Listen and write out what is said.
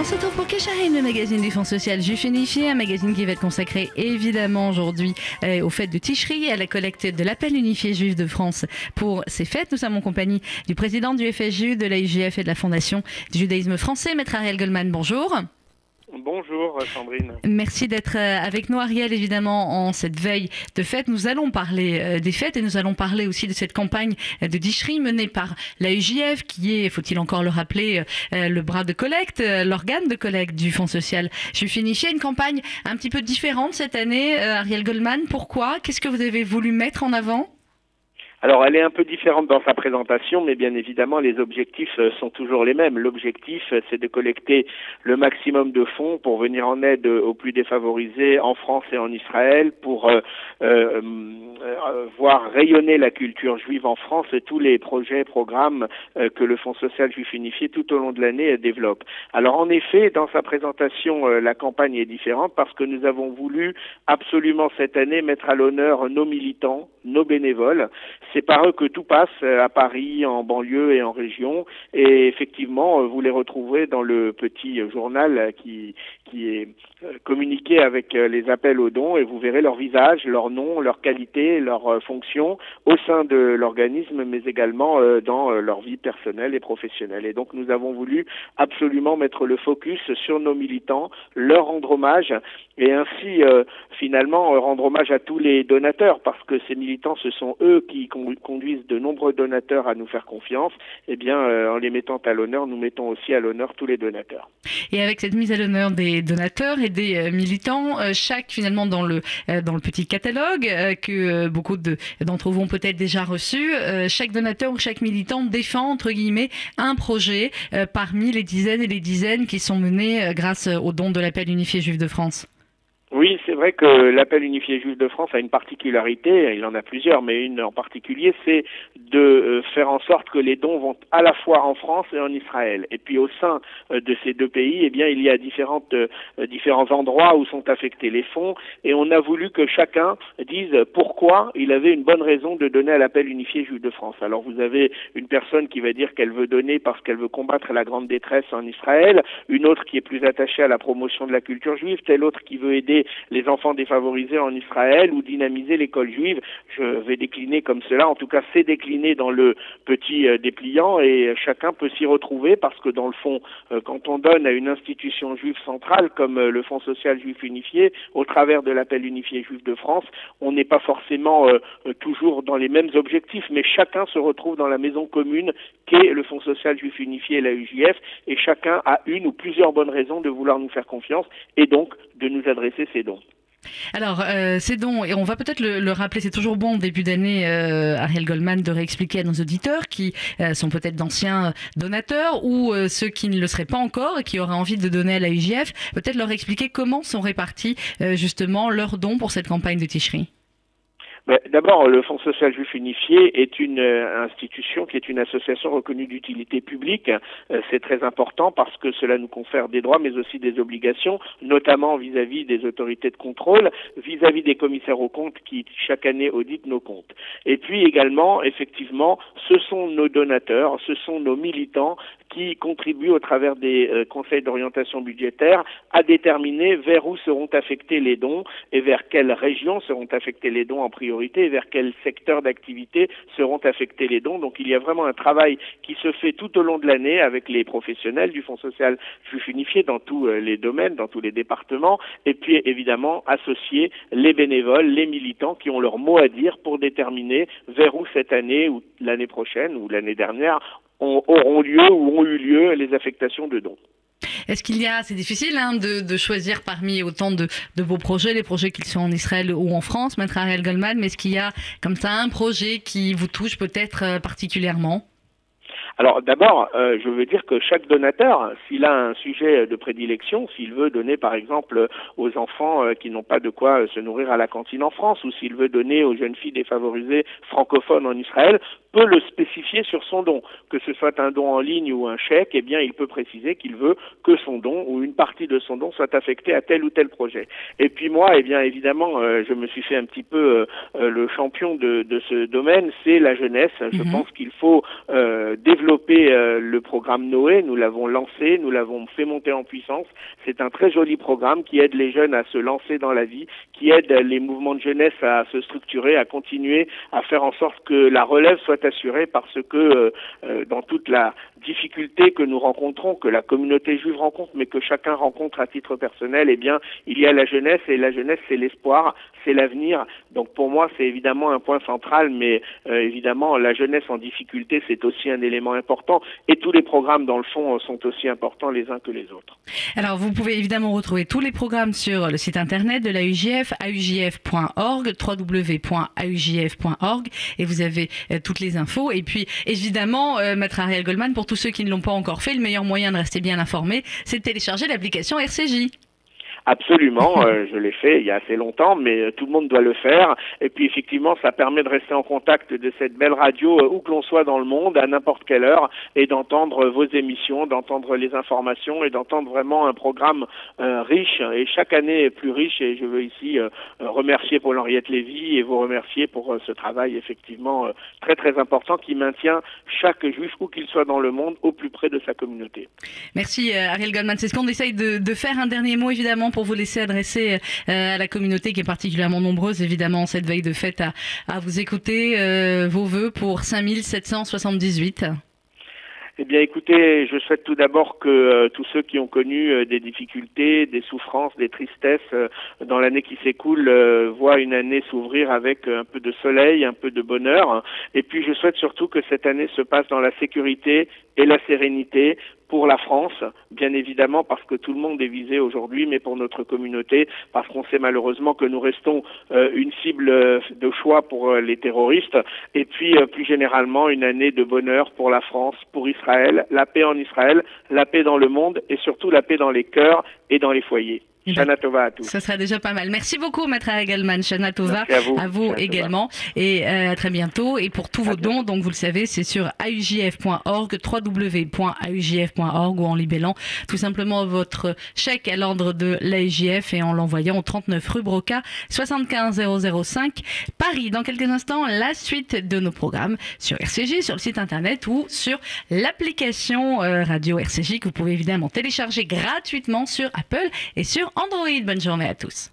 On se retrouve pour Kesharim, le magazine du Fonds social Juif Unifié, un magazine qui va être consacré évidemment aujourd'hui euh, aux fêtes de Ticherie et à la collecte de l'appel unifié juif de France pour ces fêtes. Nous sommes en compagnie du président du FSJU, de l'AIGF et de la Fondation du judaïsme français, Maître Ariel Goldman. Bonjour. Bonjour Sandrine. Merci d'être euh, avec nous Ariel, évidemment, en cette veille de fête. Nous allons parler euh, des fêtes et nous allons parler aussi de cette campagne de Dicherie menée par la UJF, qui est, faut-il encore le rappeler, euh, le bras de collecte, l'organe de collecte du Fonds social juif unifié. Une campagne un petit peu différente cette année, Ariel Goldman. Pourquoi? Qu'est-ce que vous avez voulu mettre en avant? Alors, elle est un peu différente dans sa présentation, mais bien évidemment, les objectifs euh, sont toujours les mêmes. L'objectif, euh, c'est de collecter le maximum de fonds pour venir en aide aux plus défavorisés en France et en Israël, pour euh, euh, voir rayonner la culture juive en France et tous les projets, programmes que le Fonds social juif unifié tout au long de l'année développe. Alors, en effet, dans sa présentation, la campagne est différente parce que nous avons voulu absolument cette année mettre à l'honneur nos militants, nos bénévoles c'est par eux que tout passe euh, à Paris, en banlieue et en région. Et effectivement, euh, vous les retrouverez dans le petit journal qui, qui est euh, communiqué avec les appels aux dons et vous verrez leur visage, leur nom, leur qualité, leur fonction au sein de l'organisme, mais également dans leur vie personnelle et professionnelle. Et donc nous avons voulu absolument mettre le focus sur nos militants, leur rendre hommage et ainsi finalement rendre hommage à tous les donateurs parce que ces militants, ce sont eux qui conduisent de nombreux donateurs à nous faire confiance, eh bien, euh, en les mettant à l'honneur, nous mettons aussi à l'honneur tous les donateurs. Et avec cette mise à l'honneur des donateurs et des euh, militants, euh, chaque finalement dans le dans le petit catalogue que beaucoup d'entre vous ont peut-être déjà reçu, chaque donateur ou chaque militant défend entre guillemets un projet parmi les dizaines et les dizaines qui sont menés grâce aux dons de l'appel unifié juif de France. Oui, c'est vrai que l'appel unifié juif de France a une particularité, il en a plusieurs, mais une en particulier, c'est de euh, faire en sorte que les dons vont à la fois en France et en Israël. Et puis au sein euh, de ces deux pays, eh bien, il y a différentes, euh, différents endroits où sont affectés les fonds, et on a voulu que chacun dise pourquoi il avait une bonne raison de donner à l'appel unifié juif de France. Alors vous avez une personne qui va dire qu'elle veut donner parce qu'elle veut combattre la grande détresse en Israël, une autre qui est plus attachée à la promotion de la culture juive, telle autre qui veut aider les enfants défavorisés en Israël ou dynamiser l'école juive. Je vais décliner comme cela. En tout cas, c'est décliné dans le petit euh, dépliant et chacun peut s'y retrouver parce que dans le fond, euh, quand on donne à une institution juive centrale comme euh, le Fonds social juif unifié, au travers de l'appel unifié juif de France, on n'est pas forcément toujours dans les mêmes objectifs, mais chacun se retrouve dans la maison commune qu'est le Fonds social juif unifié et la UJF, et chacun a une ou plusieurs bonnes raisons de vouloir nous faire confiance et donc de nous adresser Alors, euh, ces dons, et on va peut-être le, rappeler, c'est toujours bon au début d'année, euh, Ariel Goldman, de réexpliquer à nos auditeurs qui euh, sont peut-être d'anciens donateurs ou ceux qui ne le seraient pas encore et qui auraient envie de donner à la UJF, peut-être leur expliquer comment sont répartis justement leurs dons pour cette campagne de Ticherie. D'abord, le Fonds social juif unifié est une euh, institution qui est une association reconnue d'utilité publique. Euh, c'est très important parce que cela nous confère des droits mais aussi des obligations, notamment vis-à-vis des autorités de contrôle, vis-à-vis des commissaires aux comptes qui chaque année auditent nos comptes. Et puis également, effectivement, ce sont nos donateurs, ce sont nos militants qui contribuent au travers des euh, conseils d'orientation budgétaire à déterminer vers où seront affectés les dons et vers quelles régions seront affectés les dons en priorité et vers quel secteur d'activité seront affectés les dons. Donc il y a vraiment un travail qui se fait tout au long de l'année avec les professionnels du Fonds social juif unifié dans tous euh, les domaines, dans tous les départements, et puis évidemment associer les bénévoles, les militants qui ont leur mot à dire pour déterminer vers où cette année ou l'année prochaine ou l'année dernière auront lieu ou ont eu lieu les affectations de dons. Est-ce qu'il y a, c'est difficile hein, de, choisir parmi autant de, vos projets, les projets qui sont en Israël ou en France, Maître Ariel Goldman, mais est-ce qu'il y a comme ça un projet qui vous touche peut-être euh, particulièrement? Alors d'abord, euh, je veux dire que chaque donateur, s'il a un sujet de prédilection, s'il veut donner par exemple aux enfants euh, qui n'ont pas de quoi se nourrir à la cantine en France, ou s'il veut donner aux jeunes filles défavorisées francophones en Israël, peut le spécifier sur son don. Que ce soit un don en ligne ou un chèque, eh bien il peut préciser qu'il veut que son don ou une partie de son don soit affecté à tel ou tel projet. Et puis moi, eh bien évidemment, euh, je me suis fait un petit peu le champion de, de ce domaine, c'est la jeunesse. Je mhm. pense qu'il faut développer le programme Noé. Nous l'avons lancé, nous l'avons fait monter en puissance. C'est un très joli programme qui aide les jeunes à se lancer dans la vie, qui aide les mouvements de jeunesse à se structurer, à continuer à faire en sorte que la relève soit assurée parce que euh, euh, dans toute la difficulté que nous rencontrons, que la communauté juive rencontre, mais que chacun rencontre à titre personnel, eh bien, il y a la jeunesse et la jeunesse, c'est l'espoir, c'est l'avenir. Donc pour moi, c'est évidemment un point central, mais euh, évidemment, la jeunesse en difficulté, c'est aussi un élément important. Et tous les programmes, dans le fond, sont aussi importants les uns que les autres. Alors, vous pouvez évidemment retrouver tous les programmes sur le site internet de la UJF, aujf.org, et vous avez euh, toutes les infos. Et puis, évidemment, euh, Maître Ariel Goldman, pour tous ceux qui ne l'ont pas encore fait, le meilleur moyen de rester bien informé, c'est de télécharger l'application RCJ. Absolument, euh, je l'ai fait il y a assez longtemps, mais euh, tout le monde doit le faire. Et puis effectivement, ça permet de rester en contact de cette belle radio euh, où que l'on soit dans le monde, à n'importe quelle heure, et d'entendre vos émissions, d'entendre les informations et d'entendre vraiment un programme riche et chaque année est plus riche. Et je veux ici remercier Paul-Henriette Lévy et vous remercier pour ce travail effectivement très très important qui maintient chaque juif où qu'il soit dans le monde au plus près de sa communauté. Merci Ariel Goldman. C'est ce qu'on essaye de, de faire. Un dernier mot évidemment pour vous laisser adresser euh, à la communauté qui est particulièrement nombreuse, évidemment, cette veille de fête, à, à vous écouter euh, vos voeux pour 5778 eh bien, écoutez, je souhaite tout d'abord que euh, tous ceux qui ont connu des difficultés, des souffrances, des tristesses dans l'année qui s'écoule voient une année s'ouvrir avec un peu de soleil, un peu de bonheur. Et puis, je souhaite surtout que cette année se passe dans la sécurité et la sérénité pour la France, bien évidemment parce que tout le monde est visé aujourd'hui, mais pour notre communauté, parce qu'on sait malheureusement que nous restons euh, une cible euh, de choix pour euh, les terroristes, et puis plus généralement une année de bonheur pour la France, pour Israël, la paix en Israël, la paix dans le monde et surtout la paix dans les cœurs et dans les foyers. Shana Tova à tous. Ça sera déjà pas mal. Merci beaucoup, Maître Egelman. Shana Tova à vous, également. Et euh, à très bientôt. Et pour tous vos dons, donc vous le savez, c'est sur aujf.org, www.aujf.org ou en libellant tout simplement votre chèque à l'ordre de l'AUJF et en l'envoyant au 39 rue Broca 75005 Paris. Dans quelques instants, la suite de nos programmes sur RCJ, sur le site internet ou sur l'application euh, radio RCJ que vous pouvez évidemment télécharger gratuitement sur Apple et sur Android. Bonne journée à tous.